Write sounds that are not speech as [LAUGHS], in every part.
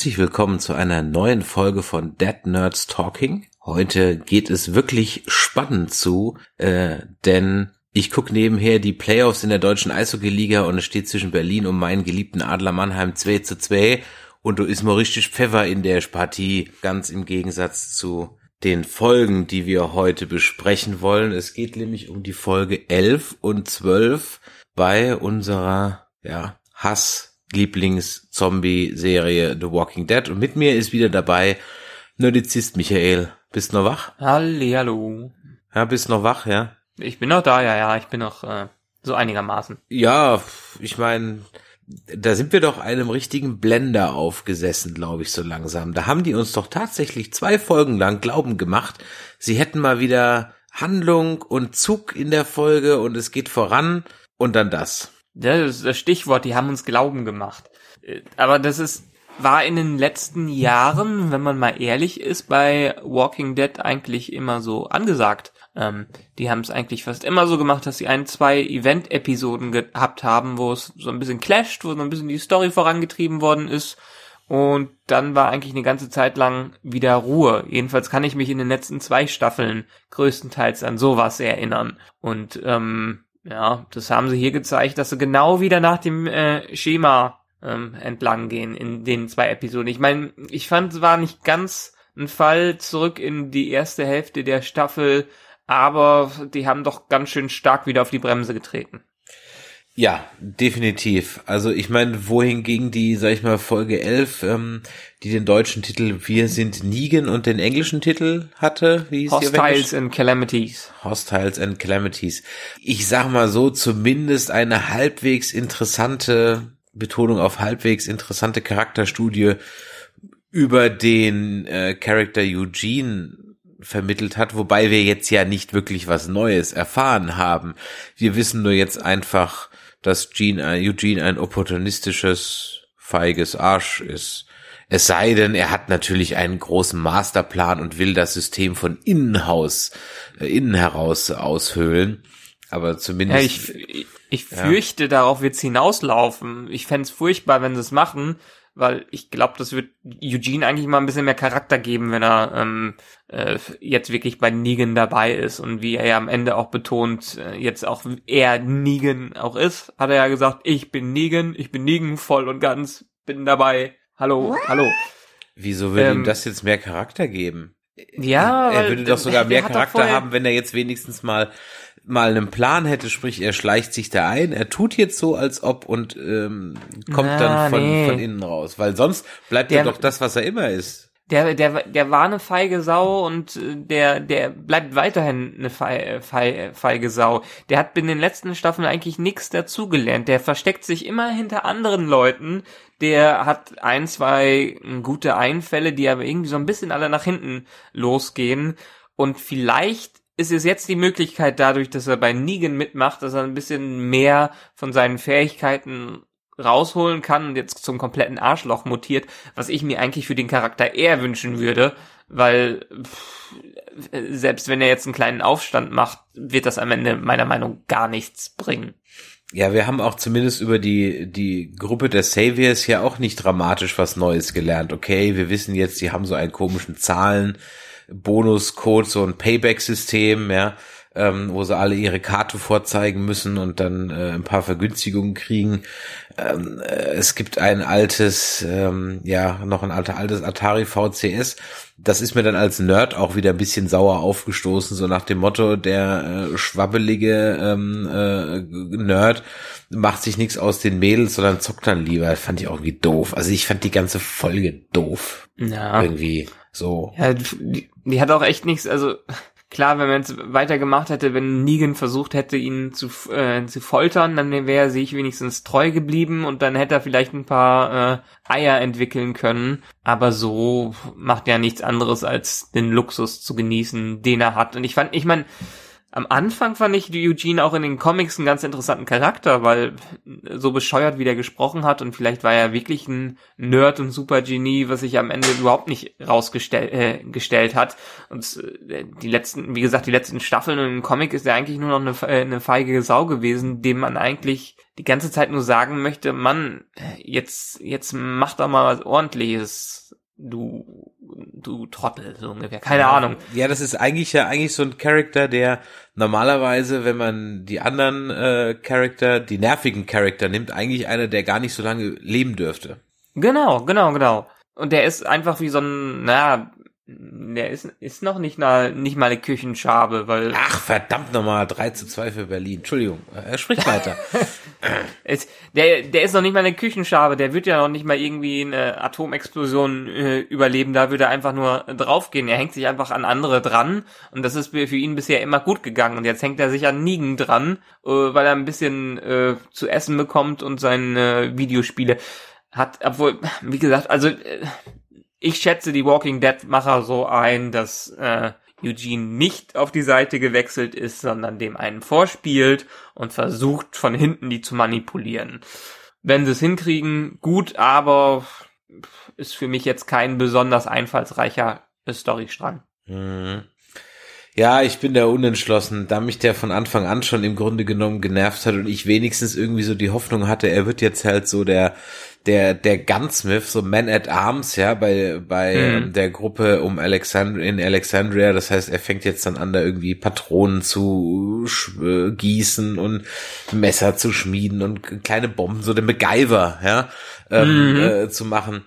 Herzlich willkommen zu einer neuen Folge von Dead Nerds Talking. Heute geht es wirklich spannend zu, äh, denn ich gucke nebenher die Playoffs in der deutschen Eishockey-Liga und es steht zwischen Berlin und meinen geliebten Adler Mannheim 2 zu 2 und du ist mal richtig Pfeffer in der Partie, ganz im Gegensatz zu den Folgen, die wir heute besprechen wollen. Es geht nämlich um die Folge 11 und 12 bei unserer, ja, Hass Lieblings-Zombie-Serie The Walking Dead. Und mit mir ist wieder dabei Nerdizist Michael. Bist noch wach? Hallo. Ja, bist noch wach, ja? Ich bin noch da, ja, ja, ich bin noch äh, so einigermaßen. Ja, ich meine, da sind wir doch einem richtigen Blender aufgesessen, glaube ich, so langsam. Da haben die uns doch tatsächlich zwei Folgen lang Glauben gemacht, sie hätten mal wieder Handlung und Zug in der Folge und es geht voran und dann das. Das ist das Stichwort, die haben uns Glauben gemacht. Äh, aber das ist, war in den letzten Jahren, wenn man mal ehrlich ist, bei Walking Dead eigentlich immer so angesagt. Ähm, die haben es eigentlich fast immer so gemacht, dass sie ein, zwei Event-Episoden gehabt haben, wo es so ein bisschen clasht, wo so ein bisschen die Story vorangetrieben worden ist. Und dann war eigentlich eine ganze Zeit lang wieder Ruhe. Jedenfalls kann ich mich in den letzten zwei Staffeln größtenteils an sowas erinnern. Und ähm, ja, das haben sie hier gezeigt, dass sie genau wieder nach dem äh, Schema ähm, entlang gehen in den zwei Episoden. Ich meine, ich fand, es war nicht ganz ein Fall zurück in die erste Hälfte der Staffel, aber die haben doch ganz schön stark wieder auf die Bremse getreten. Ja, definitiv. Also ich meine, wohingegen die, sag ich mal, Folge 11, ähm, die den deutschen Titel Wir sind Nigen und den englischen Titel hatte, wie hieß Hostiles and Calamities. Hostiles and Calamities. Ich sag mal so, zumindest eine halbwegs interessante, Betonung auf halbwegs interessante Charakterstudie über den äh, Charakter Eugene vermittelt hat, wobei wir jetzt ja nicht wirklich was Neues erfahren haben. Wir wissen nur jetzt einfach, dass Gene, Eugene ein opportunistisches, feiges Arsch ist. Es sei denn, er hat natürlich einen großen Masterplan und will das System von innen aus, äh, innen heraus aushöhlen. Aber zumindest. Ja, ich, ich fürchte, ja. darauf wird's hinauslaufen. Ich fände furchtbar, wenn sie es machen, weil ich glaube, das wird Eugene eigentlich mal ein bisschen mehr Charakter geben, wenn er ähm, äh, jetzt wirklich bei Negan dabei ist und wie er ja am Ende auch betont, äh, jetzt auch er Negan auch ist, hat er ja gesagt, ich bin Negan, ich bin Negan voll und ganz, bin dabei, hallo, hallo. Wieso würde ähm, ihm das jetzt mehr Charakter geben? Ja, er würde doch sogar mehr Charakter haben, wenn er jetzt wenigstens mal mal einen Plan hätte, sprich er schleicht sich da ein, er tut jetzt so, als ob und ähm, kommt Na, dann von, nee. von innen raus, weil sonst bleibt er doch das, was er immer ist. Der, der, der war eine feige Sau und äh, der, der bleibt weiterhin eine feige, feige Sau. Der hat in den letzten Staffeln eigentlich nichts dazugelernt. Der versteckt sich immer hinter anderen Leuten. Der hat ein, zwei gute Einfälle, die aber irgendwie so ein bisschen alle nach hinten losgehen. Und vielleicht ist es jetzt die Möglichkeit dadurch, dass er bei Negan mitmacht, dass er ein bisschen mehr von seinen Fähigkeiten rausholen kann und jetzt zum kompletten Arschloch mutiert, was ich mir eigentlich für den Charakter eher wünschen würde, weil pff, selbst wenn er jetzt einen kleinen Aufstand macht, wird das am Ende meiner Meinung gar nichts bringen. Ja, wir haben auch zumindest über die, die Gruppe der Saviors ja auch nicht dramatisch was Neues gelernt. Okay, wir wissen jetzt, die haben so einen komischen Zahlen, Bonuscode, so ein Payback-System, ja, ähm, wo sie alle ihre Karte vorzeigen müssen und dann äh, ein paar Vergünstigungen kriegen. Ähm, äh, es gibt ein altes, ähm, ja, noch ein alter, altes Atari VCS. Das ist mir dann als Nerd auch wieder ein bisschen sauer aufgestoßen, so nach dem Motto, der äh, schwabbelige ähm, äh, Nerd macht sich nichts aus den Mädels, sondern zockt dann lieber. Fand ich auch irgendwie doof. Also ich fand die ganze Folge doof. Ja. Irgendwie so. Ja, die, die hat auch echt nichts, also klar, wenn man jetzt weitergemacht hätte, wenn Negan versucht hätte, ihn zu, äh, zu foltern, dann wäre er sich wenigstens treu geblieben und dann hätte er vielleicht ein paar äh, Eier entwickeln können. Aber so macht er nichts anderes, als den Luxus zu genießen, den er hat. Und ich fand, ich meine, am Anfang fand ich Eugene auch in den Comics einen ganz interessanten Charakter, weil so bescheuert wie der gesprochen hat und vielleicht war er wirklich ein Nerd und Supergenie, was sich am Ende überhaupt nicht rausgestellt äh, hat. Und äh, die letzten, wie gesagt, die letzten Staffeln im Comic ist er eigentlich nur noch eine, äh, eine feige Sau gewesen, dem man eigentlich die ganze Zeit nur sagen möchte, Mann, jetzt, jetzt mach doch mal was ordentliches du, du Trottel, so ungefähr. Keine ja, Ahnung. Ja, das ist eigentlich ja eigentlich so ein Charakter, der normalerweise, wenn man die anderen äh, Charakter, die nervigen Charakter nimmt, eigentlich einer, der gar nicht so lange leben dürfte. Genau, genau, genau. Und der ist einfach wie so ein, naja, der ist, ist noch nicht, na, nicht mal eine Küchenschabe, weil. Ach, verdammt nochmal, 3 zu 2 für Berlin. Entschuldigung, er spricht weiter. [LAUGHS] es, der, der ist noch nicht mal eine Küchenschabe, der wird ja noch nicht mal irgendwie eine Atomexplosion äh, überleben, da würde er einfach nur draufgehen. Er hängt sich einfach an andere dran und das ist für ihn bisher immer gut gegangen. Und jetzt hängt er sich an Nigen dran, äh, weil er ein bisschen äh, zu essen bekommt und seine Videospiele hat, obwohl, wie gesagt, also äh, ich schätze die Walking Dead Macher so ein, dass äh, Eugene nicht auf die Seite gewechselt ist, sondern dem einen vorspielt und versucht von hinten die zu manipulieren. Wenn sie es hinkriegen, gut, aber ist für mich jetzt kein besonders einfallsreicher Storystrang. Mhm. Ja, ich bin da unentschlossen, da mich der von Anfang an schon im Grunde genommen genervt hat und ich wenigstens irgendwie so die Hoffnung hatte, er wird jetzt halt so der der der Gunsmith, so Man at Arms, ja, bei bei mhm. Der Gruppe um Alexandria in Alexandria. Das heißt, er fängt jetzt dann an, da irgendwie Patronen zu äh, gießen und Messer zu schmieden und kleine Bomben, so der MacGyver, ja, ähm, mhm. äh, zu machen.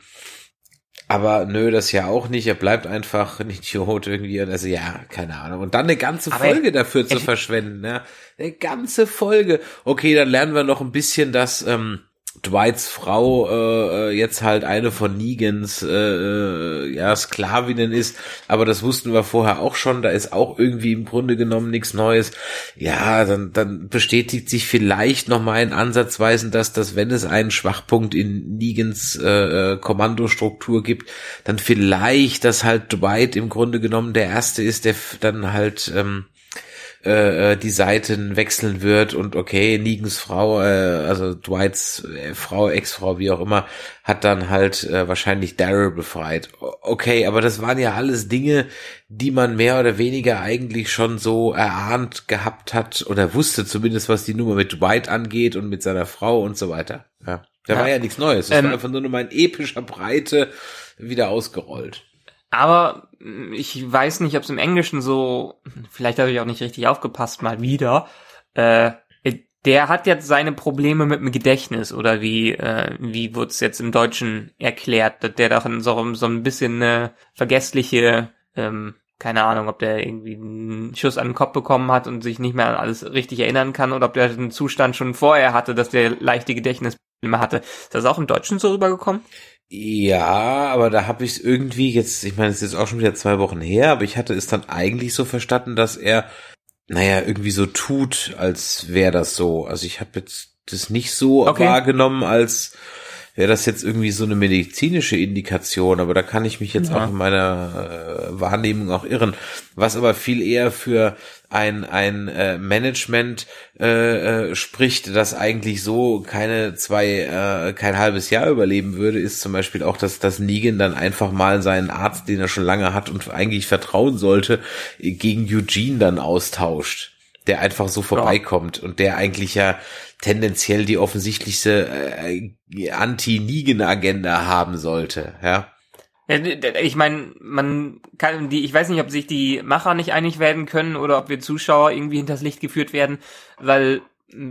Aber nö, das ja auch nicht. Er bleibt einfach ein Idiot irgendwie. Also ja, keine Ahnung. Und dann eine ganze Folge dafür zu verschwenden. Ja. Eine ganze Folge. Okay, dann lernen wir noch ein bisschen, dass ähm, Dwights Frau äh, äh, jetzt halt eine von Negans äh, äh, ja Sklavinnen ist, aber das wussten wir vorher auch schon, da ist auch irgendwie im Grunde genommen nichts Neues. Ja, dann, dann bestätigt sich vielleicht noch mal in Ansatzweisen, dass, dass wenn es einen Schwachpunkt in Negans äh, äh, Kommandostruktur gibt, dann vielleicht, dass halt Dwight im Grunde genommen der Erste ist, der dann halt ähm, äh, äh, die Seiten wechseln wird und okay, Negans Frau, äh, also Dwights äh, Frau, Ex-Frau, wie auch immer, hat dann halt äh, wahrscheinlich Daryl befreit. Okay, aber das waren ja alles Dinge, die man mehr oder weniger eigentlich schon so erahnt gehabt hat oder wusste zumindest, was die Nummer mit Dwight angeht und mit seiner Frau und so weiter. Ja, da ja. war ja nichts Neues. Das ähm, war einfach nur mal in epischer Breite wieder ausgerollt. Aber ich weiß nicht, ob es im Englischen so, vielleicht habe ich auch nicht richtig aufgepasst, mal wieder. Äh, der hat jetzt seine Probleme mit dem Gedächtnis oder wie äh, wie wurde es jetzt im Deutschen erklärt, dass der doch so, so ein bisschen eine vergessliche, ähm, keine Ahnung, ob der irgendwie einen Schuss an den Kopf bekommen hat und sich nicht mehr an alles richtig erinnern kann oder ob der den Zustand schon vorher hatte, dass der leichte Gedächtnisprobleme hatte. Ist das auch im Deutschen so rübergekommen? Ja, aber da habe ich es irgendwie jetzt, ich meine, es ist jetzt auch schon wieder zwei Wochen her, aber ich hatte es dann eigentlich so verstanden, dass er, naja, irgendwie so tut, als wäre das so. Also ich habe jetzt das nicht so okay. wahrgenommen, als wäre das jetzt irgendwie so eine medizinische Indikation, aber da kann ich mich jetzt ja. auch in meiner äh, Wahrnehmung auch irren. Was aber viel eher für ein, ein äh, Management äh, äh, spricht, das eigentlich so keine zwei, äh, kein halbes Jahr überleben würde, ist zum Beispiel auch, dass, dass Negan dann einfach mal seinen Arzt, den er schon lange hat und eigentlich vertrauen sollte, gegen Eugene dann austauscht der einfach so vorbeikommt ja. und der eigentlich ja tendenziell die offensichtlichste äh, Anti-Nigen-Agenda haben sollte, ja. Ich meine, man kann die, ich weiß nicht, ob sich die Macher nicht einig werden können oder ob wir Zuschauer irgendwie hinters Licht geführt werden, weil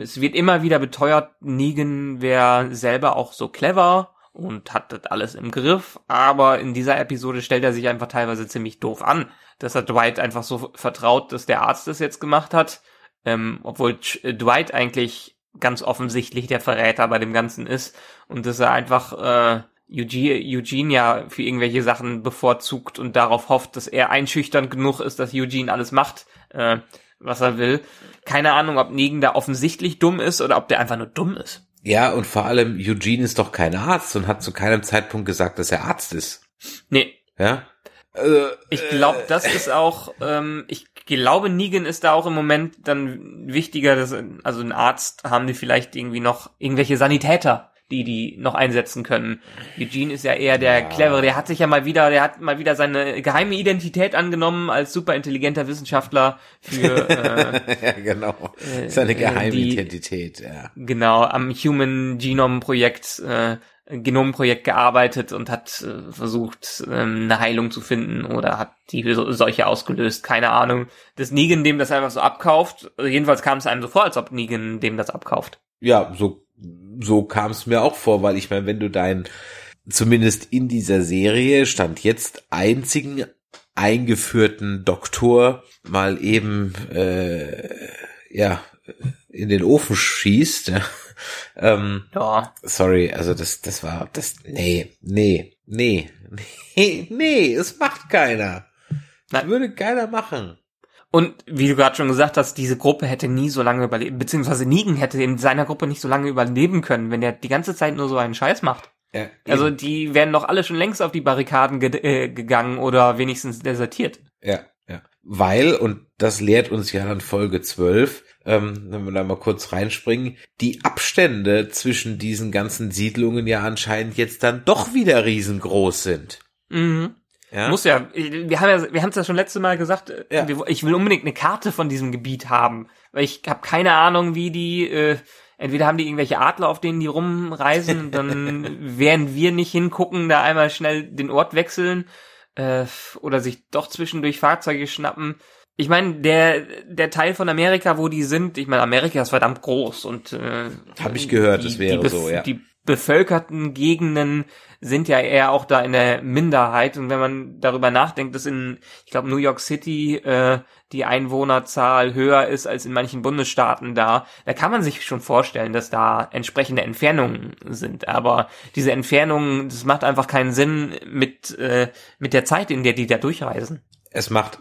es wird immer wieder beteuert, Negan wäre selber auch so clever und hat das alles im Griff, aber in dieser Episode stellt er sich einfach teilweise ziemlich doof an, dass er Dwight einfach so vertraut, dass der Arzt das jetzt gemacht hat, ähm, obwohl Dwight eigentlich ganz offensichtlich der Verräter bei dem Ganzen ist und dass er einfach äh, Eugene, Eugene ja für irgendwelche Sachen bevorzugt und darauf hofft, dass er einschüchternd genug ist, dass Eugene alles macht, äh, was er will. Keine Ahnung, ob Negan da offensichtlich dumm ist oder ob der einfach nur dumm ist. Ja, und vor allem Eugene ist doch kein Arzt und hat zu keinem Zeitpunkt gesagt, dass er Arzt ist. Nee. Ja? Also, Ich glaube, das ist auch, ähm, ich glaube, Negan ist da auch im Moment dann wichtiger, dass, also ein Arzt haben die vielleicht irgendwie noch irgendwelche Sanitäter, die die noch einsetzen können. Eugene ist ja eher der Ja. clevere, der hat sich ja mal wieder, der hat mal wieder seine geheime Identität angenommen als superintelligenter Wissenschaftler für, [LAUGHS] äh, ja, genau. Äh, Seine äh, Geheimidentität, ja. genau, am Human Genome Projekt, äh, Genomprojekt gearbeitet und hat äh, versucht, ähm, eine Heilung zu finden oder hat die Seuche ausgelöst. Keine Ahnung. Dass Negan dem das einfach so abkauft. Also jedenfalls kam es einem so vor, als ob Negan dem das abkauft. Ja, so, so kam es mir auch vor, weil ich meine, wenn du deinen, zumindest in dieser Serie, stand jetzt einzigen eingeführten Doktor mal eben, äh, ja, in den Ofen schießt, ja. [LAUGHS] ähm, Ja. sorry, also das, das war, das, nee, nee, nee, [LAUGHS] nee, nee, es macht keiner. Nein. Würde keiner machen. Und wie du gerade schon gesagt hast, diese Gruppe hätte nie so lange überleben, beziehungsweise Negan hätte in seiner Gruppe nicht so lange überleben können, wenn er die ganze Zeit nur so einen Scheiß macht. Ja, Also die wären doch alle schon längst auf die Barrikaden ge äh, gegangen oder wenigstens desertiert. Ja, ja. Weil, und das lehrt uns ja dann Folge 12, ähm, wenn wir da mal kurz reinspringen, die Abstände zwischen diesen ganzen Siedlungen ja anscheinend jetzt dann doch wieder riesengroß sind. Mhm. Ja, Muss ja, wir haben ja, wir haben es ja schon letzte Mal gesagt, äh, Ja. ich will unbedingt eine Karte von diesem Gebiet haben, weil ich habe keine Ahnung, wie die, äh, entweder haben die irgendwelche Adler, auf denen die rumreisen, [LAUGHS] dann während wir nicht hingucken, da einmal schnell den Ort wechseln äh, oder sich doch zwischendurch Fahrzeuge schnappen. Ich meine, der der Teil von Amerika, wo die sind, ich meine, Amerika ist verdammt groß und äh, Hab ich gehört, die, es wäre so, ja. Die bevölkerten Gegenden sind ja eher auch da in der Minderheit. Und wenn man darüber nachdenkt, dass in, ich glaube, New York City äh, die Einwohnerzahl höher ist als in manchen Bundesstaaten da, da kann man sich schon vorstellen, dass da entsprechende Entfernungen sind. Aber diese Entfernungen, das macht einfach keinen Sinn mit, äh, mit der Zeit, in der die da durchreisen. es macht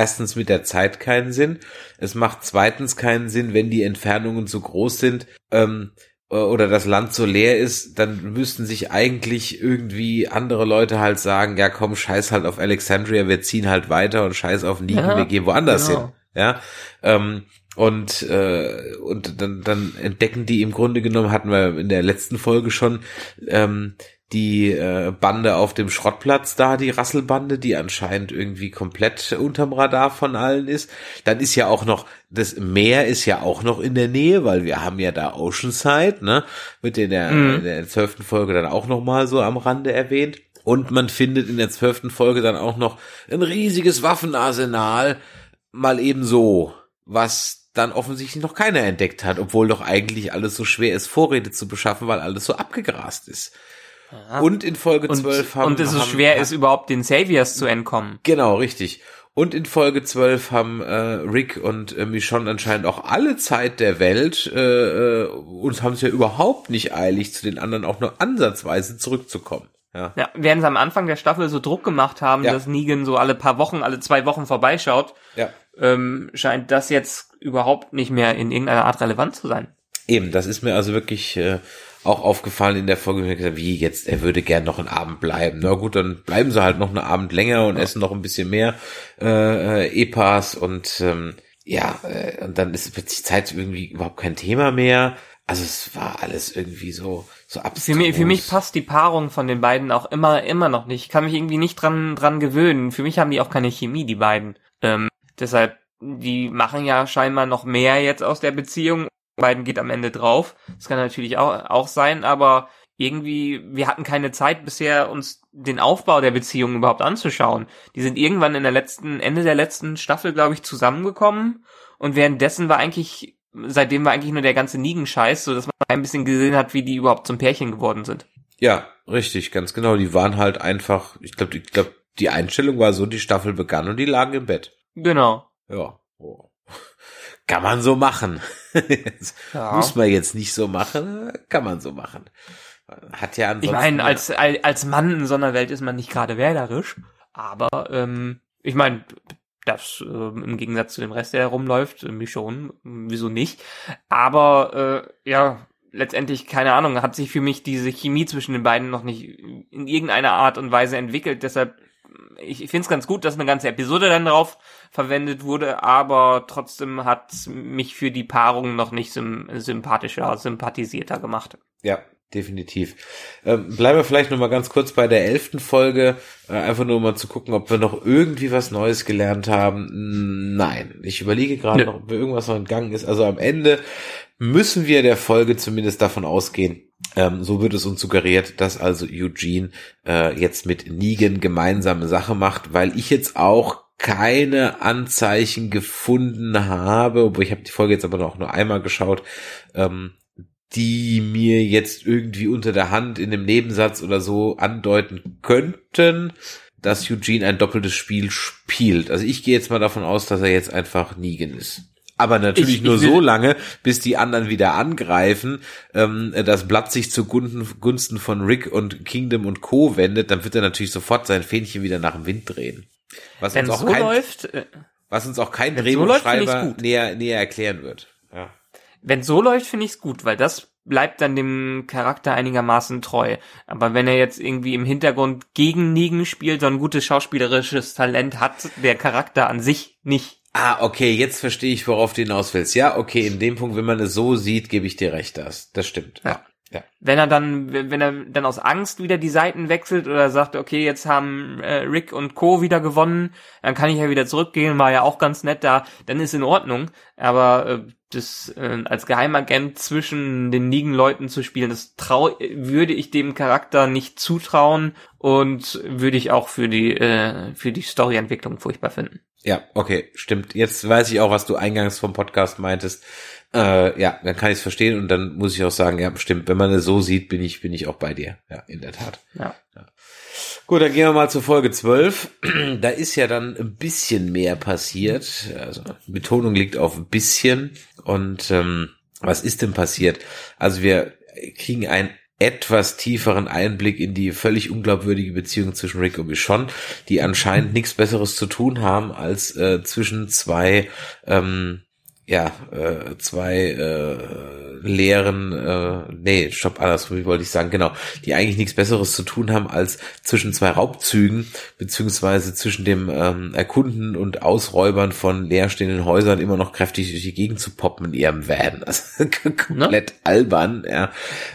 erstens mit der Zeit keinen Sinn. Es macht zweitens keinen Sinn, wenn die Entfernungen so groß sind, ähm, äh, oder das Land so leer ist, dann müssten sich eigentlich irgendwie andere Leute halt sagen, ja komm, scheiß halt auf Alexandria, wir ziehen halt weiter und scheiß auf Negan, Ja, wir gehen woanders genau. hin. Ja, ähm, und äh, und dann, dann entdecken die im Grunde genommen, hatten wir in der letzten Folge schon, ähm, die äh, Bande auf dem Schrottplatz da, die Rasselbande, die anscheinend irgendwie komplett unterm Radar von allen ist. Dann ist ja auch noch, das Meer ist ja auch noch in der Nähe, weil wir haben ja da Oceanside, ne, wird in der, Mhm. in der zwölften Folge dann auch noch mal so am Rande erwähnt. Und man findet in der zwölften Folge dann auch noch ein riesiges Waffenarsenal, mal eben so, was dann offensichtlich noch keiner entdeckt hat, obwohl doch eigentlich alles so schwer ist, Vorräte zu beschaffen, weil alles so abgegrast ist. Und in Folge Und, 12 haben und es so haben, schwer ist, überhaupt den Saviors zu entkommen. Genau, richtig. Und in Folge 12 haben äh, Rick und äh, Michonne anscheinend auch alle Zeit der Welt äh, äh, und haben es ja überhaupt nicht eilig, zu den anderen auch nur ansatzweise zurückzukommen. Ja, Ja, während sie am Anfang der Staffel so Druck gemacht haben, Ja. dass Negan so alle paar Wochen, alle zwei Wochen vorbeischaut, ja. ähm, scheint das jetzt überhaupt nicht mehr in irgendeiner Art relevant zu sein. Eben, das ist mir also wirklich äh, auch aufgefallen in der Folge. Gesagt, wie jetzt, er würde gern noch einen Abend bleiben. Na gut, dann bleiben sie halt noch einen Abend länger und essen noch ein bisschen mehr äh, äh, Epas und ähm, ja, äh, und dann ist plötzlich Zeit irgendwie überhaupt kein Thema mehr. Also es war alles irgendwie so so abstrus. Für mich, für mich passt die Paarung von den beiden auch immer, immer noch nicht. Ich kann mich irgendwie nicht dran, dran gewöhnen. Für mich haben die auch keine Chemie, die beiden. Ähm, deshalb, die machen ja scheinbar noch mehr jetzt aus der Beziehung. Beiden geht am Ende drauf. Das kann natürlich auch, auch sein, aber irgendwie, wir hatten keine Zeit bisher, uns den Aufbau der Beziehung überhaupt anzuschauen. Die sind irgendwann in der letzten, Ende der letzten Staffel, glaube ich, zusammengekommen. Und währenddessen war eigentlich, seitdem war eigentlich nur der ganze Nigen-Scheiß, so dass man ein bisschen gesehen hat, wie die überhaupt zum Pärchen geworden sind. Ja, richtig, ganz genau. Die waren halt einfach, ich glaube, ich glaube, die Einstellung war so, die Staffel begann und die lagen im Bett. Genau. Ja. Oh. Kann man so machen. [LAUGHS] Ja. Muss man jetzt nicht so machen, kann man so machen. Hat ja Ich ansonsten. meine, als, als Mann in so einer Welt ist man nicht gerade wählerisch, aber ähm, ich meine, das ähm, im Gegensatz zu dem Rest, der rumläuft, äh, mich schon, wieso nicht. Aber äh, ja, letztendlich, keine Ahnung, hat sich für mich diese Chemie zwischen den beiden noch nicht in irgendeiner Art und Weise entwickelt. Deshalb ich, ich finde es ganz gut, dass eine ganze Episode dann drauf verwendet wurde, aber trotzdem hat mich für die Paarung noch nicht sym sympathischer, sympathisierter gemacht. Ja, definitiv. Ähm, bleiben wir vielleicht noch mal ganz kurz bei der elften Folge, äh, einfach nur mal zu gucken, ob wir noch irgendwie was Neues gelernt haben. Nein, ich überlege gerade noch, ob irgendwas noch entgangen ist. Also am Ende müssen wir der Folge zumindest davon ausgehen, ähm, so wird es uns suggeriert, dass also Eugene äh, jetzt mit Negan gemeinsame Sache macht, weil ich jetzt auch keine Anzeichen gefunden habe, obwohl ich habe die Folge jetzt aber noch nur einmal geschaut, ähm, die mir jetzt irgendwie unter der Hand in einem Nebensatz oder so andeuten könnten, dass Eugene ein doppeltes Spiel spielt. Also ich gehe jetzt mal davon aus, dass er jetzt einfach Negan ist. Aber natürlich ich, nur ich so lange, bis die anderen wieder angreifen, ähm, das Blatt sich zugunsten von Rick und Kingdom und Co. wendet, dann wird er natürlich sofort sein Fähnchen wieder nach dem Wind drehen. Was Wenn uns auch so kein, läuft, äh, was uns auch kein Drehbuchschreiber so näher, näher erklären wird. Ja. Wenn so läuft, finde ich es gut, weil das bleibt dann dem Charakter einigermaßen treu. Aber wenn er jetzt irgendwie im Hintergrund gegen Negan spielt, so ein gutes schauspielerisches Talent hat, der Charakter an sich nicht. Ah, okay, jetzt verstehe ich, worauf du hinaus willst. Ja, okay, in dem Punkt, wenn man es so sieht, gebe ich dir recht, das, das stimmt. Ja. Ja. Wenn er dann, wenn er dann aus Angst wieder die Seiten wechselt oder sagt, okay, jetzt haben äh, Rick und Co. wieder gewonnen, dann kann ich ja wieder zurückgehen, war ja auch ganz nett da, dann ist in Ordnung. Aber äh, das äh, als Geheimagent zwischen den Negan-Leuten zu spielen, das trau würde ich dem Charakter nicht zutrauen und würde ich auch für die äh, für die Storyentwicklung furchtbar finden. Ja, okay, stimmt. Jetzt weiß ich auch, was du eingangs vom Podcast meintest äh, ja, dann kann ich es verstehen und dann muss ich auch sagen, ja, stimmt, wenn man es so sieht, bin ich, bin ich auch bei dir. Ja, in der Tat. Ja. ja. Gut, dann gehen wir mal zur Folge 12. Da ist ja dann ein bisschen mehr passiert. Also Betonung liegt auf ein bisschen. Und ähm, was ist denn passiert? Also wir kriegen einen etwas tieferen Einblick in die völlig unglaubwürdige Beziehung zwischen Rick und Michonne, die anscheinend nichts Besseres zu tun haben, als äh, zwischen zwei ähm, ja, äh, zwei äh, leeren, äh, nee, stopp, anders, wie wollte ich sagen, genau, die eigentlich nichts Besseres zu tun haben, als zwischen zwei Raubzügen, beziehungsweise zwischen dem ähm, Erkunden und Ausräubern von leerstehenden Häusern immer noch kräftig durch die Gegend zu poppen in ihrem Van. [LAUGHS] Also komplett ne? albern, ja.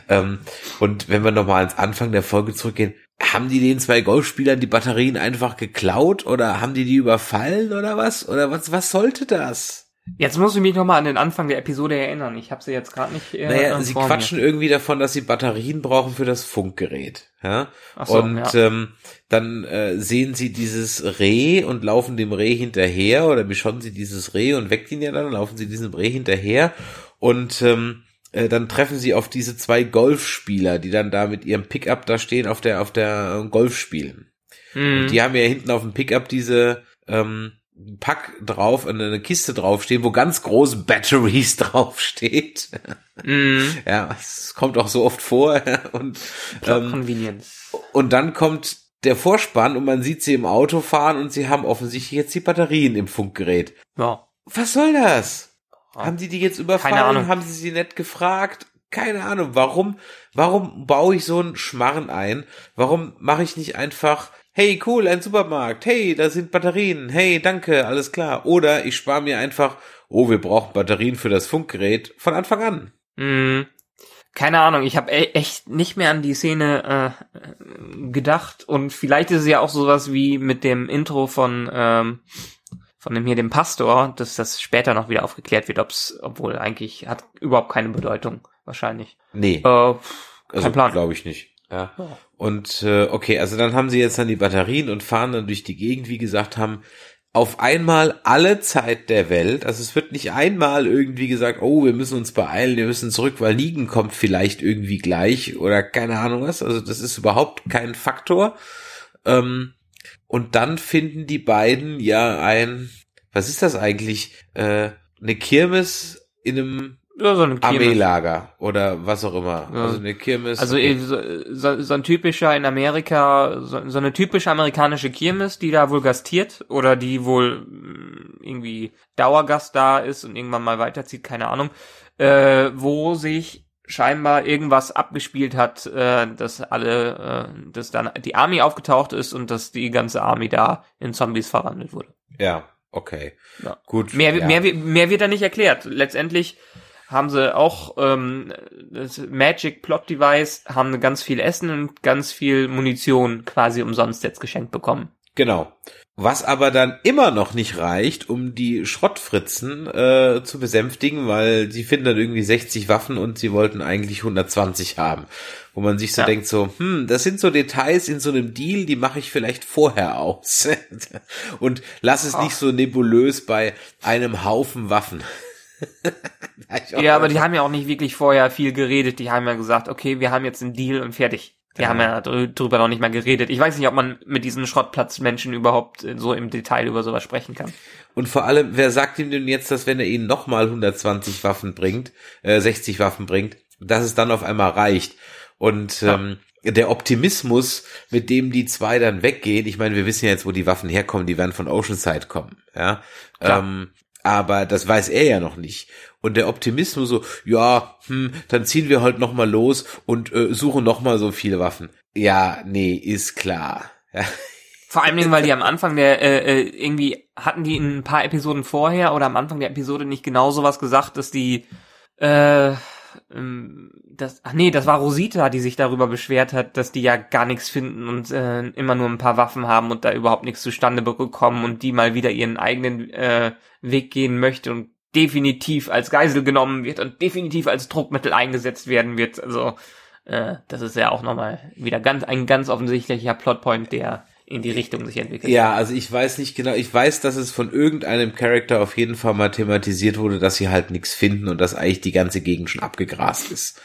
Ähm, und wenn wir nochmal ans Anfang der Folge zurückgehen, haben die den zwei Golfspielern die Batterien einfach geklaut oder haben die die überfallen oder was? Oder was, was sollte das? Jetzt muss ich mich nochmal an den Anfang der Episode erinnern. Ich habe sie jetzt gerade nicht. Äh, naja, sie quatschen mir. irgendwie davon, dass sie Batterien brauchen für das Funkgerät. Ja? Ach so, und ja. Ähm, dann äh, sehen sie dieses Reh und laufen dem Reh hinterher oder beschauen sie dieses Reh und weckt ihn ja dann, laufen sie diesem Reh hinterher und ähm, äh, dann treffen sie auf diese zwei Golfspieler, die dann da mit ihrem Pickup da stehen auf der auf der äh, Golf spielen. Mhm. Die haben ja hinten auf dem Pickup diese ähm, Pack drauf, eine Kiste draufstehen, wo ganz große Batteries [LAUGHS] draufsteht. Mm. Ja, es kommt auch so oft vor. [LAUGHS] Und, ähm, Convenience. und dann kommt der Vorspann und man sieht sie im Auto fahren und sie haben offensichtlich jetzt die Batterien im Funkgerät. Ja. Was soll das? Ja. Haben die die jetzt überfallen? Keine Ahnung. Haben sie sie nett gefragt? Keine Ahnung. Warum, warum baue ich so einen Schmarren ein? Warum mache ich nicht einfach hey, cool, ein Supermarkt, hey, da sind Batterien, hey, danke, alles klar. Oder ich spare mir einfach, oh, wir brauchen Batterien für das Funkgerät von Anfang an. Mm, keine Ahnung, ich habe e echt nicht mehr an die Szene äh, gedacht und vielleicht ist es ja auch sowas wie mit dem Intro von ähm, von dem hier dem Pastor, dass das später noch wieder aufgeklärt wird, ob's, obwohl eigentlich hat überhaupt keine Bedeutung wahrscheinlich. Nee. Äh, kein also, Plan. Glaube ich nicht. Ja. Und äh, okay, also dann haben sie jetzt dann die Batterien und fahren dann durch die Gegend, wie gesagt, haben auf einmal alle Zeit der Welt. Also es wird nicht einmal irgendwie gesagt, oh, wir müssen uns beeilen, wir müssen zurück, weil Liegen kommt vielleicht irgendwie gleich oder keine Ahnung was. Also das ist überhaupt kein Faktor. Ähm, und dann finden die beiden ja ein, was ist das eigentlich? Äh, eine Kirmes in einem ja, so eine Armeelager oder was auch immer. Ja. Also eine Kirmes. Also okay. so, so, ein typischer in Amerika, so, so, eine typische amerikanische Kirmes, die da wohl gastiert oder die wohl mm, irgendwie Dauergast da ist und irgendwann mal weiterzieht, keine Ahnung, äh, wo sich scheinbar irgendwas abgespielt hat, äh, dass alle, äh, dass dann die Army aufgetaucht ist und dass die ganze Army da in Zombies verwandelt wurde. Ja, okay. Ja. Gut. Mehr, ja. mehr, mehr wird da nicht erklärt. Letztendlich haben sie auch ähm, das Magic Plot Device, haben ganz viel Essen und ganz viel Munition quasi umsonst jetzt geschenkt bekommen. Genau. Was aber dann immer noch nicht reicht, um die Schrottfritzen äh, zu besänftigen, weil sie finden dann irgendwie 60 Waffen und sie wollten eigentlich 120 haben. Wo man sich so Ja. denkt, so, hm, das sind so Details in so einem Deal, die mache ich vielleicht vorher aus. [LAUGHS] und lass es Ach. nicht so nebulös bei einem Haufen Waffen. [LAUGHS] Ja, aber die haben ja auch nicht wirklich vorher viel geredet. Die haben ja gesagt, okay, wir haben jetzt einen Deal und fertig. Die Genau. haben ja drü- drüber noch nicht mal geredet. Ich weiß nicht, ob man mit diesen Schrottplatzmenschen überhaupt äh, so im Detail über sowas sprechen kann. Und vor allem, wer sagt ihm denn jetzt, dass wenn er ihnen nochmal 120 Waffen bringt, äh, 60 Waffen bringt, dass es dann auf einmal reicht? Und Ja. ähm, der Optimismus, mit dem die zwei dann weggehen, ich meine, wir wissen ja jetzt, wo die Waffen herkommen, die werden von Oceanside kommen, ja. Ähm, aber das weiß er ja noch nicht. Und der Optimismus so, ja, hm, dann ziehen wir halt nochmal los und äh, suchen nochmal so viele Waffen. Ja, nee, ist klar. Vor allen Dingen, weil die [LAUGHS] am Anfang der, äh, äh, irgendwie hatten die in ein paar Episoden vorher oder am Anfang der Episode nicht genau sowas gesagt, dass die, äh, ähm, das, ach nee, das war Rosita, die sich darüber beschwert hat, dass die ja gar nichts finden und äh, immer nur ein paar Waffen haben und da überhaupt nichts zustande bekommen und die mal wieder ihren eigenen äh, Weg gehen möchte und definitiv als Geisel genommen wird und definitiv als Druckmittel eingesetzt werden wird. Also äh, das ist ja auch nochmal wieder ganz ein ganz offensichtlicher Plotpoint, der in die Richtung sich entwickelt. Ja, also ich weiß nicht genau, ich weiß, dass es von irgendeinem Charakter auf jeden Fall mal thematisiert wurde, dass sie halt nichts finden und dass eigentlich die ganze Gegend schon abgegrast ist.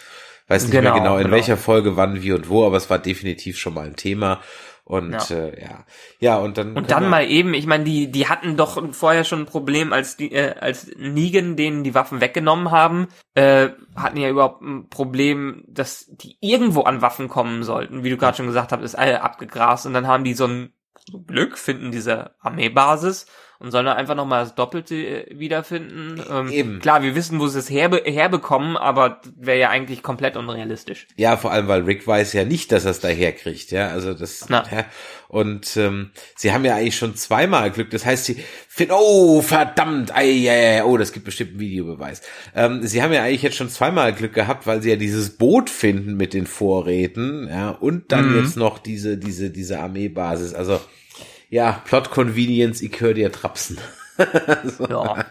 Weiß nicht Genau, mehr genau in genau. welcher Folge, wann, wie und wo, aber es war definitiv schon mal ein Thema. Und Ja. äh, ja. Ja, und dann. Und dann mal eben, ich meine, die, die hatten doch vorher schon ein Problem, als die, äh, als Negan denen die Waffen weggenommen haben, äh, hatten ja überhaupt ein Problem, dass die irgendwo an Waffen kommen sollten. Wie du gerade schon gesagt hast, ist alle abgegrast und dann haben die so ein Glück, finden diese Armeebasis und sollen dann einfach nochmal das Doppelte äh, wiederfinden. Ähm, Eben. Klar, wir wissen, wo sie es herbe herbekommen, aber wäre ja eigentlich komplett unrealistisch. Ja, vor allem, weil Rick weiß ja nicht, dass er es daherkriegt, ja. Also das. Na. Ja. Und ähm, sie haben ja eigentlich schon zweimal Glück. Das heißt, sie finden, oh, verdammt, ei, ei, oh, das gibt bestimmt einen Videobeweis. Ähm, sie haben ja eigentlich jetzt schon zweimal Glück gehabt, weil sie ja dieses Boot finden mit den Vorräten, ja, und dann Mhm. jetzt noch diese, diese, diese Armeebasis. Also ja, Plot Convenience, ich höre dir trapsen. [LAUGHS] so, Ja.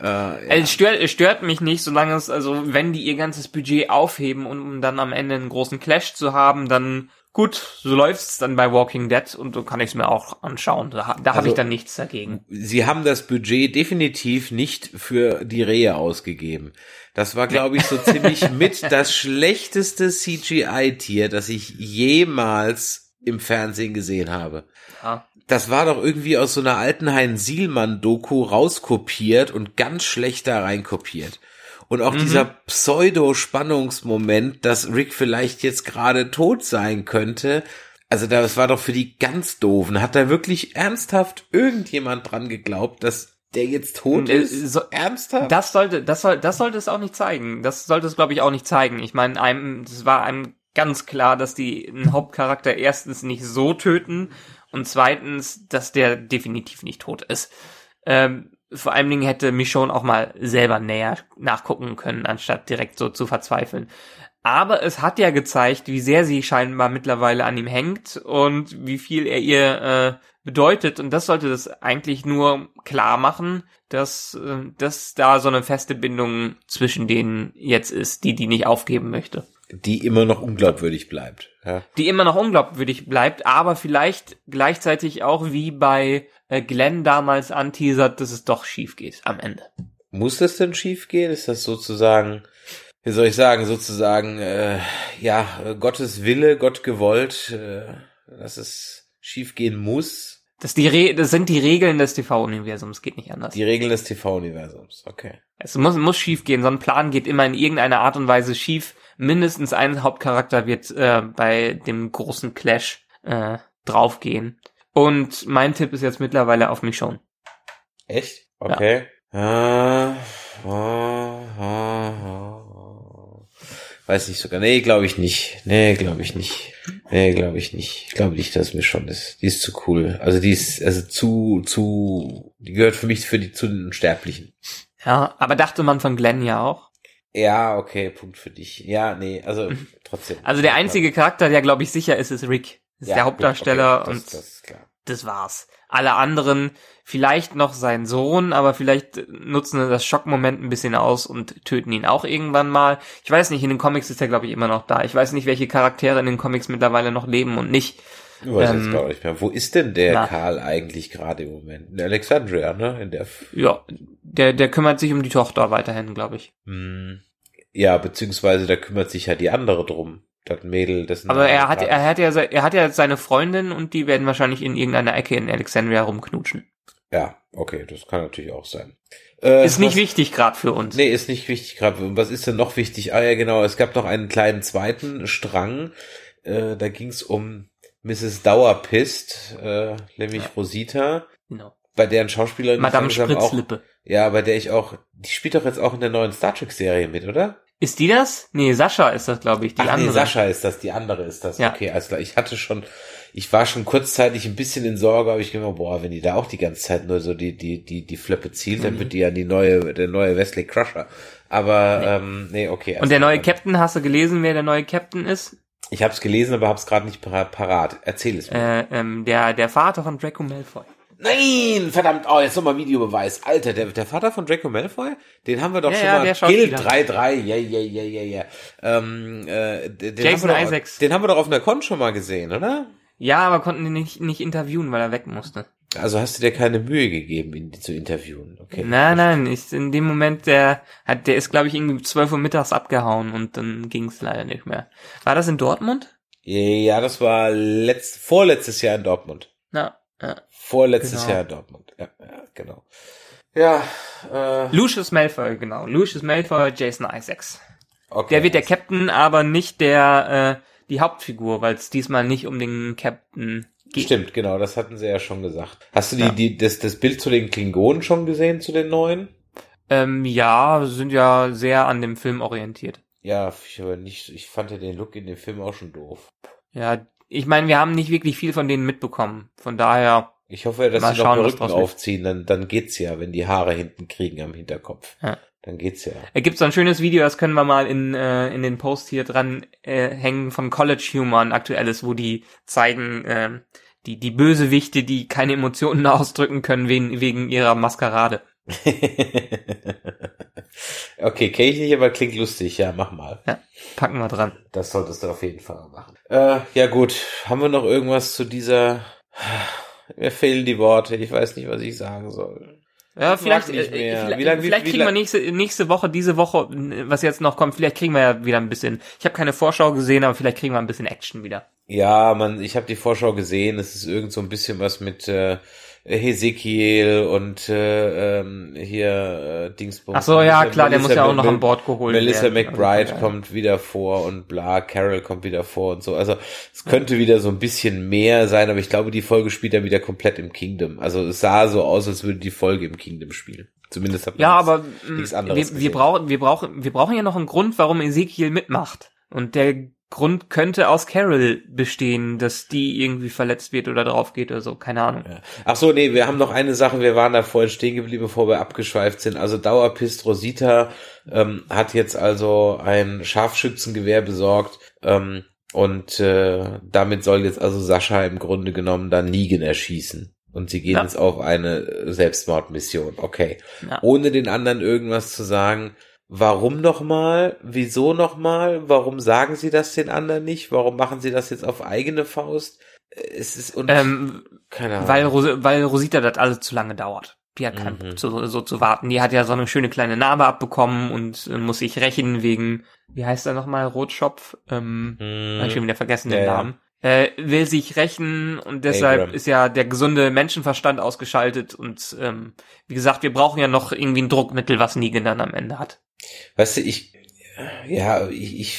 äh, ja. Es stört, es stört mich nicht, solange es, also wenn die ihr ganzes Budget aufheben und um dann am Ende einen großen Clash zu haben, dann gut, so läuft's dann bei Walking Dead und so kann ich es mir auch anschauen. Da, da habe Also- ich dann nichts dagegen. sie haben das Budget definitiv nicht für die Rehe ausgegeben. Das war, glaube ich, so ziemlich [LAUGHS] mit das schlechteste CGI-Tier, das ich jemals im Fernsehen gesehen habe. Ja. Das war doch irgendwie aus so einer alten Hein-Sielmann-Doku rauskopiert und ganz schlecht da reinkopiert. Und auch dieser Pseudo-Spannungsmoment, dass Rick vielleicht jetzt gerade tot sein könnte, also das war doch für die ganz doofen. Hat da wirklich ernsthaft irgendjemand dran geglaubt, dass der jetzt tot Äh, ist? so- ernsthaft? Das sollte, das soll, das sollte es auch nicht zeigen. Das sollte es, glaube ich, auch nicht zeigen. Ich meine, einem, das war einem ganz klar, dass die einen Hauptcharakter erstens nicht so töten und zweitens, dass der definitiv nicht tot ist. Ähm, vor allen Dingen hätte Michonne auch mal selber näher nachgucken können, anstatt direkt so zu verzweifeln. Aber es hat ja gezeigt, wie sehr sie scheinbar mittlerweile an ihm hängt und wie viel er ihr äh, bedeutet. Und das sollte das eigentlich nur klar machen, dass, äh, dass da so eine feste Bindung zwischen denen jetzt ist, die die nicht aufgeben möchte. Die immer noch unglaubwürdig bleibt. Ja. Die immer noch unglaubwürdig bleibt, aber vielleicht gleichzeitig auch wie bei äh, Glenn damals anteasert, dass es doch schief geht am Ende. Muss das denn schief gehen? Ist das sozusagen, wie soll ich sagen, sozusagen, äh, ja, Gottes Wille, Gott gewollt, äh, dass es schief gehen muss? Das, die Re das sind die Regeln des TV-Universums, geht nicht anders. Die Regeln des TV-Universums, okay. Es muss, muss schief gehen. So ein Plan geht immer in irgendeiner Art und Weise schief. Mindestens ein Hauptcharakter wird äh, bei dem großen Clash äh, draufgehen. Und mein Tipp ist jetzt mittlerweile auf Michonne. Echt? Okay. Ah, ah, ah, ah. Weiß nicht sogar. Nee, glaube ich nicht. Nee, glaube ich nicht. Nee, glaube ich nicht. Ich glaube nicht, dass es mir schon ist. Die ist zu cool. Also die ist also zu zu die gehört für mich für die zu den Unsterblichen. Ja, aber dachte man von Glenn ja auch. Ja, okay, Punkt für dich. Ja, nee, also [LAUGHS] trotzdem. Also der einzige Charakter, der glaube ich sicher ist, ist Rick. Ist Ja, der Hauptdarsteller okay, das, und das das war's. Alle anderen, vielleicht noch sein Sohn, aber vielleicht nutzen das Schockmoment ein bisschen aus und töten ihn auch irgendwann mal. Ich weiß nicht, in den Comics ist er, glaube ich, immer noch da. Ich weiß nicht, welche Charaktere in den Comics mittlerweile noch leben und nicht. Du weißt Ähm, jetzt gar nicht mehr. Wo ist denn der na. Karl eigentlich gerade im Moment? In Alexandria, ne? In der F Ja, der, der kümmert sich um die Tochter weiterhin, glaube ich. Hm. Ja, beziehungsweise da kümmert sich ja die andere drum. Das Mädel, das Aber er hat, er hat ja, er hat ja seine Freundin und die werden wahrscheinlich in irgendeiner Ecke in Alexandria rumknutschen. Ja, okay, das kann natürlich auch sein. Äh, Ist nicht was- wichtig gerade für uns. Nee, ist nicht wichtig gerade. Und Was ist denn noch wichtig? Ah ja, genau, es gab noch einen kleinen zweiten Strang. Äh, da ging's um Mrs. Dauerpist, äh, nämlich Rosita, Genau. bei deren Schauspielerin Madame langsam auch, Spritzlippe. ja, bei der ich auch, die spielt doch jetzt auch in der neuen Star Trek Serie mit, oder? Ist die das? Nee, Sascha ist das, glaube ich, die Ach andere. nee, Sascha ist das, die andere ist das. Ja. Okay, klar. Ich hatte schon, ich war schon kurzzeitig ein bisschen in Sorge, aber ich gedacht, boah, wenn die da auch die ganze Zeit nur so die, die, die, die Flöppe zielt, Mhm. dann wird die ja die neue, der neue Wesley Crusher. Aber, ähm, nee, okay. Und der alles neue. Captain, hast du gelesen, wer der neue Captain ist? Ich habe es gelesen, aber habe es gerade nicht para- parat. Erzähl es mir. Äh, ähm, der, der Vater von Draco Malfoy. Nein, verdammt, oh, jetzt nochmal Videobeweis. Alter, der, der Vater von Draco Malfoy, den haben wir doch Ja, schon ja, mal. Guild 3-3, ja, ja, ja, ja, ja. Ähm, äh, den Jason haben wir doch, Isaacs. Den haben wir doch auf einer Con schon mal gesehen, oder? Ja, aber konnten ihn nicht, nicht interviewen, weil er weg musste. Also hast du dir keine Mühe gegeben, ihn zu interviewen, okay? Nein, nein, ist in dem Moment, der hat, der ist, glaube ich, irgendwie 12 Uhr mittags abgehauen und dann ging es leider nicht mehr. War das in Dortmund? Ja, das war letzt, vorletztes Jahr in Dortmund. Na, ja. Vorletztes Genau. Jahr in Dortmund. Ja, ja genau. Ja, äh, Lucius Malfoy, genau. Lucius Malfoy, Jason Isaacs. okay. Der wird der Captain, aber nicht der, äh, die Hauptfigur, weil es diesmal nicht um den Captain. Stimmt, genau, das hatten sie ja schon gesagt. Hast du die, Ja. die, das, das Bild zu den Klingonen schon gesehen, zu den neuen? Ähm, ja, sind ja sehr an dem Film orientiert. Ja, ich aber nicht, ich fand ja den Look in dem Film auch schon doof. Ja, ich meine, wir haben nicht wirklich viel von denen mitbekommen. Von daher, Ich hoffe, dass Mal sie noch draus wird. aufziehen, dann, dann geht's ja, wenn die Haare hinten kriegen am Hinterkopf. Ja. Dann geht's ja. es gibt so ein schönes Video, das können wir mal in, äh, in den Post hier dran äh, hängen von College Humor, ein aktuelles, wo die zeigen, ähm, die, die Bösewichte, die keine Emotionen [LAUGHS] ausdrücken können wegen, wegen ihrer Maskerade. [LAUGHS] okay, kenne ich nicht, aber klingt lustig. Ja, mach mal. Packen wir dran. Das solltest du auf jeden Fall machen. Äh, ja gut, haben wir noch irgendwas zu dieser... [SIGHS] Mir fehlen die Worte, ich weiß nicht, was ich sagen soll. Ja, Ich vielleicht, nicht äh, mehr. vielleicht, Wie lang- wie- vielleicht wie kriegen wir lang- nächste, nächste Woche, diese Woche, was jetzt noch kommt, vielleicht kriegen wir ja wieder ein bisschen, ich habe keine Vorschau gesehen, aber vielleicht kriegen wir ein bisschen Action wieder. Ja, man, ich habe die Vorschau gesehen, es ist irgend so ein bisschen was mit äh, Hesekiel und äh, ähm, hier äh, Dingsbums. Ach so, ja, Melissa- klar, der muss ja auch noch an Bord geholt Melissa werden. McBride Also, ja. kommt wieder vor und bla, Carol kommt wieder vor und so. Also es könnte wieder so ein bisschen mehr sein, aber ich glaube, die Folge spielt dann wieder komplett im Kingdom. Also es sah so aus, als würde die Folge im Kingdom spielen. Zumindest hat man Ja, aber nichts mh, anderes wir, wir brauchen, wir brauchen, wir brauchen ja noch einen Grund, warum Ezekiel mitmacht. Und der Grund könnte aus Carol bestehen, dass die irgendwie verletzt wird oder drauf geht oder so, keine Ahnung. Ja. Ach so, nee, wir haben noch eine Sache, wir waren da vorhin stehen geblieben, bevor wir abgeschweift sind. Also Dauerpist Rosita ähm, hat jetzt also ein Scharfschützengewehr besorgt ähm, und äh, damit soll jetzt also Sascha im Grunde genommen dann Negan erschießen. Und sie gehen Ja. jetzt auf eine Selbstmordmission. Okay. Ja. Ohne den anderen irgendwas zu sagen. Warum nochmal? Wieso nochmal? Warum sagen sie das den anderen nicht? Warum machen sie das jetzt auf eigene Faust? Es ist und Ähm, keine Ahnung. weil, Ros weil Rosita das alles zu lange dauert. Die hat keinen Mhm. Zu, so zu warten. Die hat ja so eine schöne kleine Narbe abbekommen und äh, muss sich rächen wegen, wie heißt er nochmal, Rotschopf? Ähm, Mhm. hab ich schon wieder vergessen Ja, den ja. Namen. Äh, will sich rächen und deshalb Abraham. ist ja der gesunde Menschenverstand ausgeschaltet und ähm, wie gesagt, wir brauchen ja noch irgendwie ein Druckmittel, was Negan dann am Ende hat. Weißt du, ich, ja, ich, ich,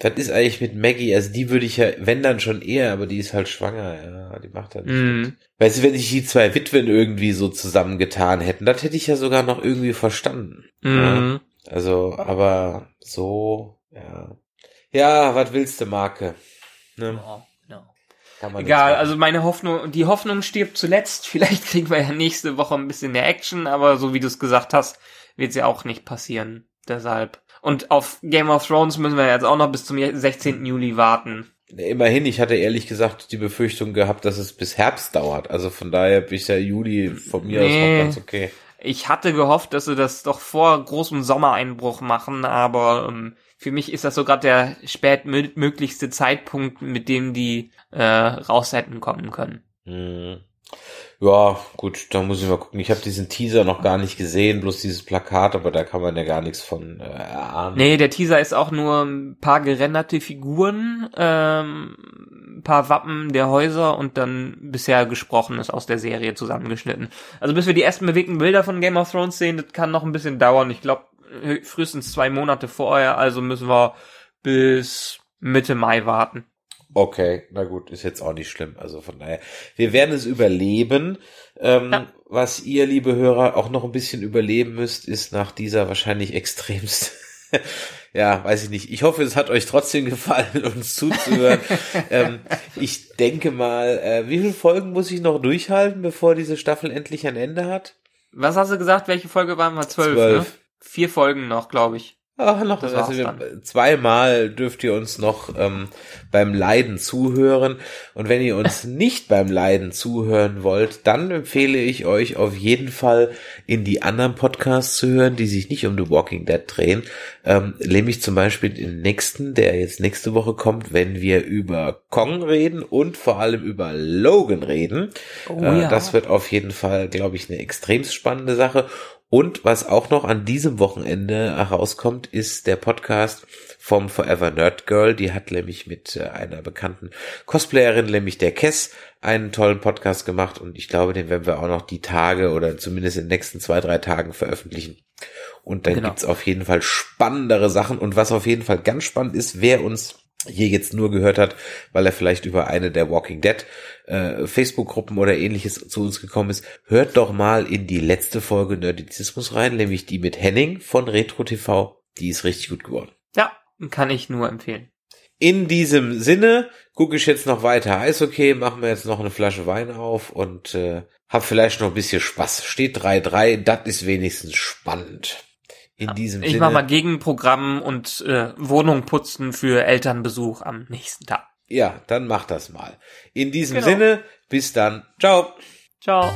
was ist eigentlich mit Maggie? Also die würde ich ja, wenn dann schon eher, aber die ist halt schwanger, ja, die macht halt nicht Mhm. mit. Weißt du, wenn sich die zwei Witwen irgendwie so zusammengetan hätten, das hätte ich ja sogar noch irgendwie verstanden. Mhm. Also, aber so, Ja. Ja, was willst du, Marke? Ne? Ja, genau. Kann man Egal, also meine Hoffnung, die Hoffnung stirbt zuletzt. [LAUGHS] Vielleicht kriegen wir ja nächste Woche ein bisschen mehr Action, aber so wie du es gesagt hast, wird ja auch nicht passieren. Deshalb. Und auf Game of Thrones müssen wir jetzt auch noch bis zum 16. Juli warten. Immerhin, ich hatte ehrlich gesagt die Befürchtung gehabt, dass es bis Herbst dauert. Also von daher bin ich ja Juli von mir aus Nee. noch ganz okay. Ich hatte gehofft, dass sie das doch vor großem Sommereinbruch machen, aber ähm, für mich ist das so gerade der spätmöglichste Zeitpunkt, mit dem die äh, raus hätten kommen können. Hm. Ja, gut, da muss ich mal gucken. Ich habe diesen Teaser noch gar nicht gesehen, bloß dieses Plakat, aber da kann man ja gar nichts von äh, erahnen. Nee, der Teaser ist auch nur ein paar gerenderte Figuren, ähm, ein paar Wappen der Häuser und dann bisher gesprochenes aus der Serie zusammengeschnitten. Also bis wir die ersten bewegten Bilder von Game of Thrones sehen, das kann noch ein bisschen dauern. Ich glaube, frühestens zwei Monate vorher, also müssen wir bis Mitte Mai warten. Okay, na gut, ist jetzt auch nicht schlimm. Also von daher, wir werden es überleben. Ähm, Ja. Was ihr, liebe Hörer, auch noch ein bisschen überleben müsst, ist nach dieser wahrscheinlich extremst, [LAUGHS] ja, weiß ich nicht. Ich hoffe, es hat euch trotzdem gefallen, [LAUGHS] uns zuzuhören. ähm, ich denke mal, äh, wie viele Folgen muss ich noch durchhalten, bevor diese Staffel endlich ein Ende hat? Was hast du gesagt? Welche Folge waren wir? Zwölf, Zwölf. ne? Vier Folgen noch, glaube ich. Ach, noch, Das also wir, zweimal dürft ihr uns noch ähm, beim Leiden zuhören. Und wenn ihr uns [LAUGHS] nicht beim Leiden zuhören wollt, dann empfehle ich euch auf jeden Fall in die anderen Podcasts zu hören, die sich nicht um The Walking Dead drehen. Ähm, nämlich zum Beispiel den nächsten, der jetzt nächste Woche kommt, wenn wir über Kong reden und vor allem über Logan reden. Oh äh, ja. Das wird auf jeden Fall, glaube ich, eine extrem spannende Sache. Und was auch noch an diesem Wochenende herauskommt, ist der Podcast vom Forever Nerd Girl. Die hat nämlich mit äh, einer bekannten Cosplayerin, nämlich der Kess, einen tollen Podcast gemacht. Und ich glaube, den werden wir auch noch die Tage oder zumindest in den nächsten zwei, drei Tagen veröffentlichen. Und dann Genau. gibt's auf jeden Fall spannendere Sachen. Und was auf jeden Fall ganz spannend ist, wer uns hier jetzt nur gehört hat, weil er vielleicht über eine der Walking Dead äh, Facebook-Gruppen oder ähnliches zu uns gekommen ist, hört doch mal in die letzte Folge Nerdizismus rein, nämlich die mit Henning von Retro TV. Die ist richtig gut geworden. Ja, kann ich nur empfehlen. In diesem Sinne gucke ich jetzt noch weiter Eishockey, machen wir jetzt noch eine Flasche Wein auf und äh, hab vielleicht noch ein bisschen Spaß. Steht 3-3, das ist wenigstens spannend. In diesem Ich Sinne. mach mal Gegenprogramm und äh, Wohnung putzen für Elternbesuch am nächsten Tag. Ja, dann mach das mal. In diesem Genau. Sinne, bis dann. Ciao. Ciao.